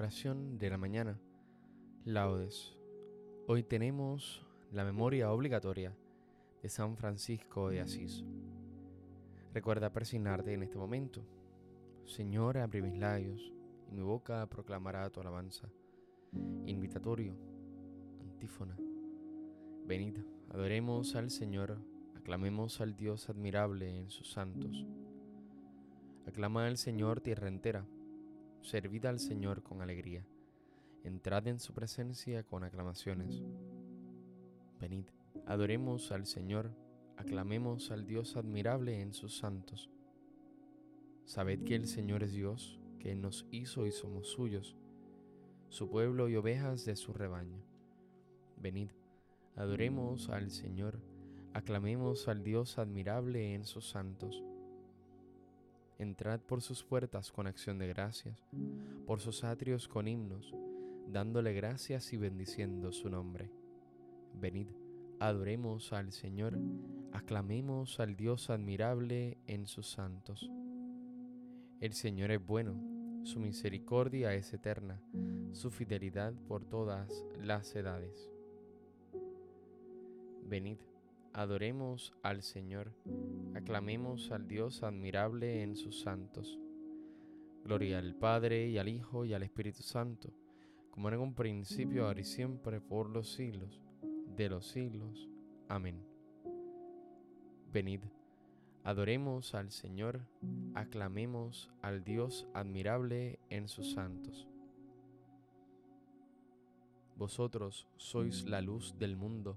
Oración de la mañana. Laudes. Hoy tenemos la memoria obligatoria de San Francisco de Asís. Recuerda persignarte en este momento. Señor, abre mis labios y mi boca proclamará tu alabanza. Invitatorio. Antífona. Venid, adoremos al Señor, aclamemos al Dios admirable en sus santos. Aclama al Señor tierra entera servid al Señor con alegría, entrad en su presencia con aclamaciones. Venid, adoremos al Señor, aclamemos al Dios admirable en sus santos. Sabed que el Señor es Dios, que nos hizo y somos suyos, su pueblo y ovejas de su rebaño. Venid, adoremos al Señor, aclamemos al Dios admirable en sus santos entrad por sus puertas con acción de gracias, por sus atrios con himnos, dándole gracias y bendiciendo su nombre. Venid, adoremos al Señor, aclamemos al Dios admirable en sus santos. El Señor es bueno, su misericordia es eterna, su fidelidad por todas las edades. Venid, Adoremos al Señor, aclamemos al Dios admirable en sus santos. Gloria al Padre y al Hijo y al Espíritu Santo, como en un principio, ahora y siempre, por los siglos de los siglos. Amén. Venid, adoremos al Señor, aclamemos al Dios admirable en sus santos. Vosotros sois la luz del mundo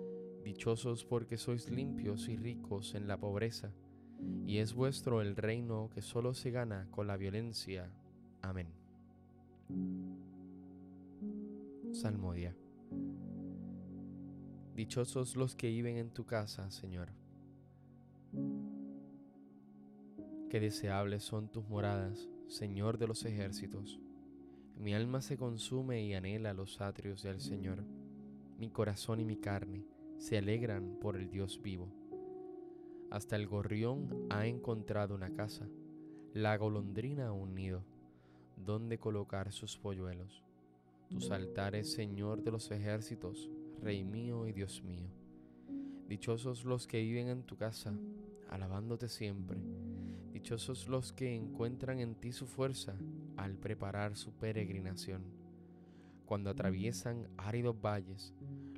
Dichosos porque sois limpios y ricos en la pobreza, y es vuestro el reino que solo se gana con la violencia. Amén. Salmodia. Dichosos los que viven en tu casa, Señor. Qué deseables son tus moradas, Señor de los ejércitos. Mi alma se consume y anhela los atrios del Señor, mi corazón y mi carne se alegran por el Dios vivo. Hasta el gorrión ha encontrado una casa, la golondrina un nido, donde colocar sus polluelos. Tus altares, Señor de los ejércitos, Rey mío y Dios mío. Dichosos los que viven en tu casa, alabándote siempre. Dichosos los que encuentran en ti su fuerza al preparar su peregrinación. Cuando atraviesan áridos valles,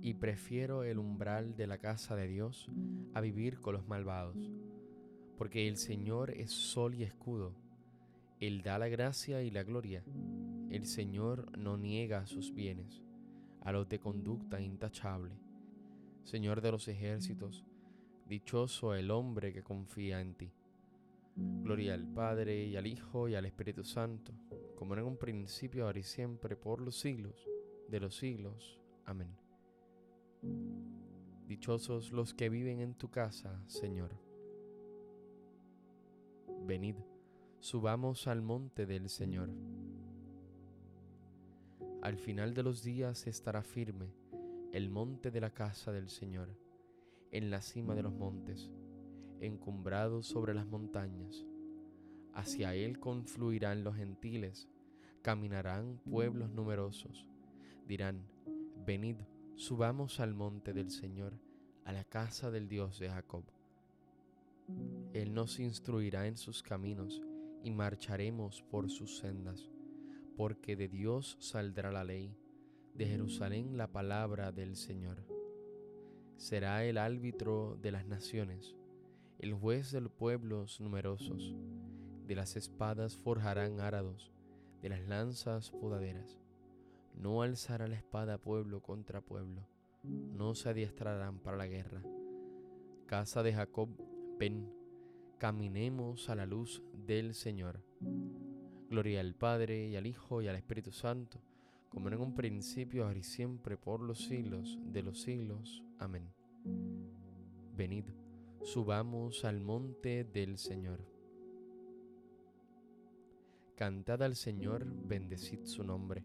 y prefiero el umbral de la casa de Dios a vivir con los malvados, porque el Señor es sol y escudo, Él da la gracia y la gloria, el Señor no niega sus bienes a los de conducta intachable. Señor de los ejércitos, dichoso el hombre que confía en ti. Gloria al Padre y al Hijo y al Espíritu Santo, como en un principio, ahora y siempre, por los siglos de los siglos. Amén. Dichosos los que viven en tu casa, Señor. Venid, subamos al monte del Señor. Al final de los días estará firme el monte de la casa del Señor, en la cima de los montes, encumbrado sobre las montañas. Hacia él confluirán los gentiles, caminarán pueblos numerosos. Dirán, venid, Subamos al monte del Señor, a la casa del Dios de Jacob. Él nos instruirá en sus caminos y marcharemos por sus sendas, porque de Dios saldrá la ley, de Jerusalén la palabra del Señor. Será el árbitro de las naciones, el juez de los pueblos numerosos. De las espadas forjarán árados, de las lanzas podaderas. No alzará la espada pueblo contra pueblo, no se adiestrarán para la guerra. Casa de Jacob, ven, caminemos a la luz del Señor. Gloria al Padre y al Hijo y al Espíritu Santo, como en un principio, ahora y siempre, por los siglos de los siglos. Amén. Venid, subamos al monte del Señor. Cantad al Señor, bendecid su nombre.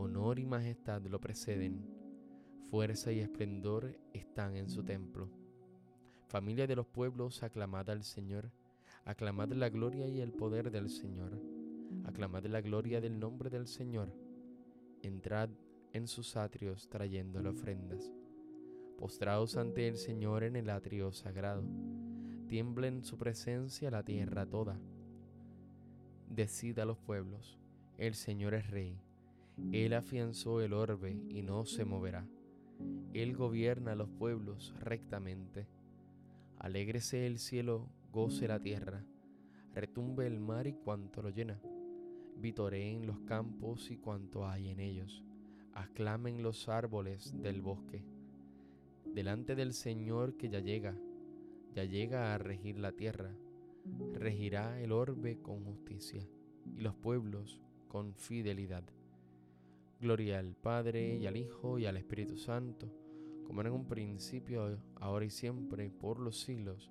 Honor y majestad lo preceden, fuerza y esplendor están en su templo. Familia de los pueblos, aclamad al Señor, aclamad la gloria y el poder del Señor, aclamad la gloria del nombre del Señor. Entrad en sus atrios trayéndole ofrendas. Postraos ante el Señor en el atrio sagrado tiembla en su presencia la tierra toda. Decida a los pueblos, el Señor es rey. Él afianzó el orbe y no se moverá. Él gobierna los pueblos rectamente. Alégrese el cielo, goce la tierra, retumbe el mar y cuanto lo llena. Vitoreen los campos y cuanto hay en ellos. Aclamen los árboles del bosque. Delante del Señor que ya llega, ya llega a regir la tierra, regirá el orbe con justicia y los pueblos con fidelidad. Gloria al Padre y al Hijo y al Espíritu Santo, como en un principio, ahora y siempre, por los siglos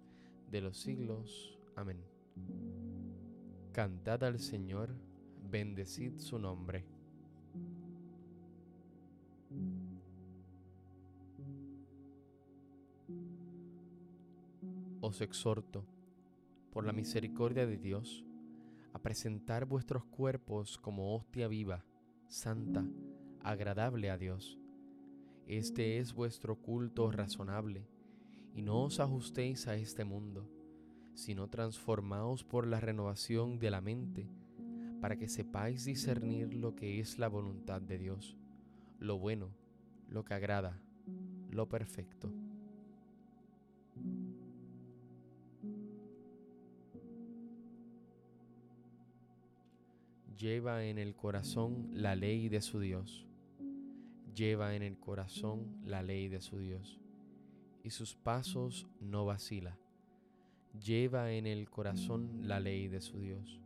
de los siglos. Amén. Cantad al Señor, bendecid su nombre. os exhorto, por la misericordia de Dios, a presentar vuestros cuerpos como hostia viva, santa, agradable a Dios. Este es vuestro culto razonable, y no os ajustéis a este mundo, sino transformaos por la renovación de la mente, para que sepáis discernir lo que es la voluntad de Dios, lo bueno, lo que agrada, lo perfecto. Lleva en el corazón la ley de su Dios. Lleva en el corazón la ley de su Dios, y sus pasos no vacila. Lleva en el corazón la ley de su Dios.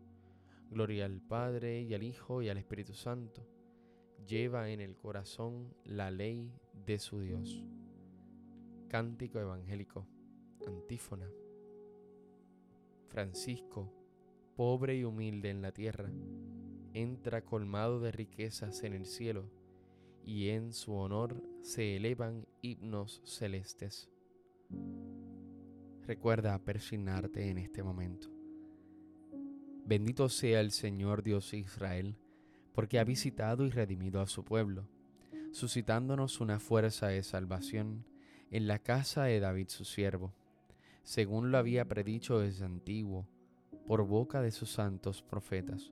Gloria al Padre y al Hijo y al Espíritu Santo. Lleva en el corazón la ley de su Dios. Cántico evangélico. Antífona. Francisco, pobre y humilde en la tierra, entra colmado de riquezas en el cielo, y en su honor se elevan himnos celestes. Recuerda persignarte en este momento. Bendito sea el Señor Dios Israel, porque ha visitado y redimido a su pueblo, suscitándonos una fuerza de salvación en la casa de David su siervo, según lo había predicho desde antiguo, por boca de sus santos profetas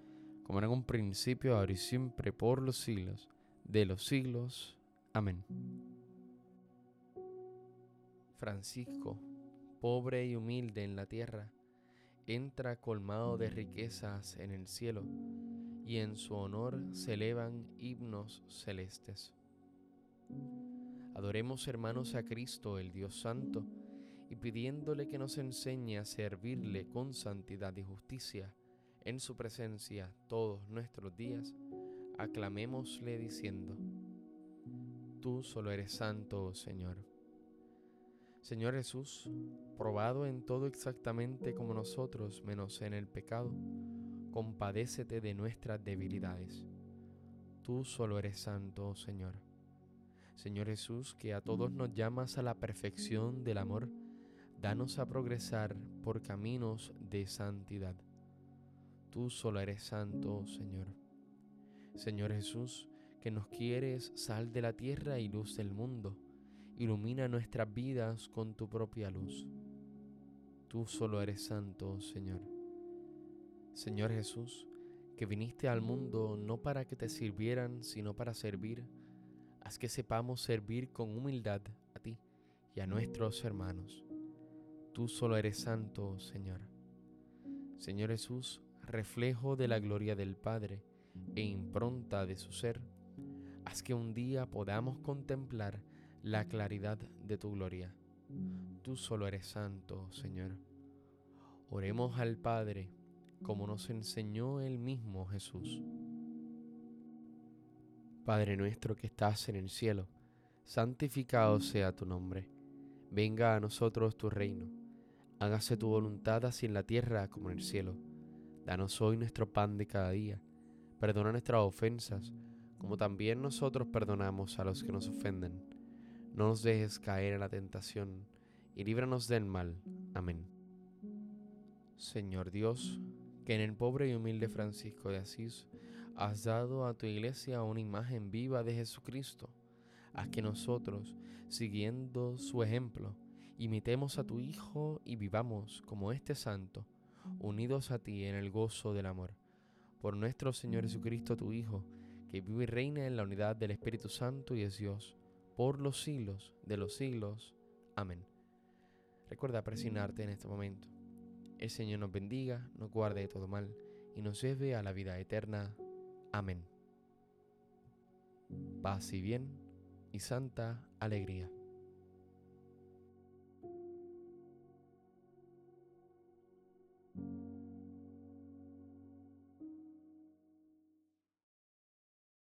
como en un principio, ahora y siempre, por los siglos de los siglos. Amén. Francisco, pobre y humilde en la tierra, entra colmado de riquezas en el cielo, y en su honor se elevan himnos celestes. Adoremos hermanos a Cristo, el Dios Santo, y pidiéndole que nos enseñe a servirle con santidad y justicia en su presencia todos nuestros días, aclamémosle diciendo, Tú solo eres santo, Señor. Señor Jesús, probado en todo exactamente como nosotros, menos en el pecado, compadécete de nuestras debilidades. Tú solo eres santo, Señor. Señor Jesús, que a todos nos llamas a la perfección del amor, danos a progresar por caminos de santidad. Tú solo eres santo, Señor. Señor Jesús, que nos quieres sal de la tierra y luz del mundo, ilumina nuestras vidas con tu propia luz. Tú solo eres santo, Señor. Señor Jesús, que viniste al mundo no para que te sirvieran, sino para servir, haz que sepamos servir con humildad a ti y a nuestros hermanos. Tú solo eres santo, Señor. Señor Jesús, reflejo de la gloria del Padre e impronta de su ser, haz que un día podamos contemplar la claridad de tu gloria. Tú solo eres santo, Señor. Oremos al Padre como nos enseñó el mismo Jesús. Padre nuestro que estás en el cielo, santificado sea tu nombre. Venga a nosotros tu reino. Hágase tu voluntad así en la tierra como en el cielo. Danos hoy nuestro pan de cada día. Perdona nuestras ofensas, como también nosotros perdonamos a los que nos ofenden. No nos dejes caer en la tentación, y líbranos del mal. Amén. Señor Dios, que en el pobre y humilde Francisco de Asís has dado a tu iglesia una imagen viva de Jesucristo. Haz que nosotros, siguiendo su ejemplo, imitemos a tu Hijo y vivamos como este santo, unidos a ti en el gozo del amor. Por nuestro Señor Jesucristo, tu Hijo, que vive y reina en la unidad del Espíritu Santo y es Dios, por los siglos de los siglos. Amén. Recuerda presionarte en este momento. El Señor nos bendiga, nos guarde de todo mal y nos lleve a la vida eterna. Amén. Paz y bien y santa alegría.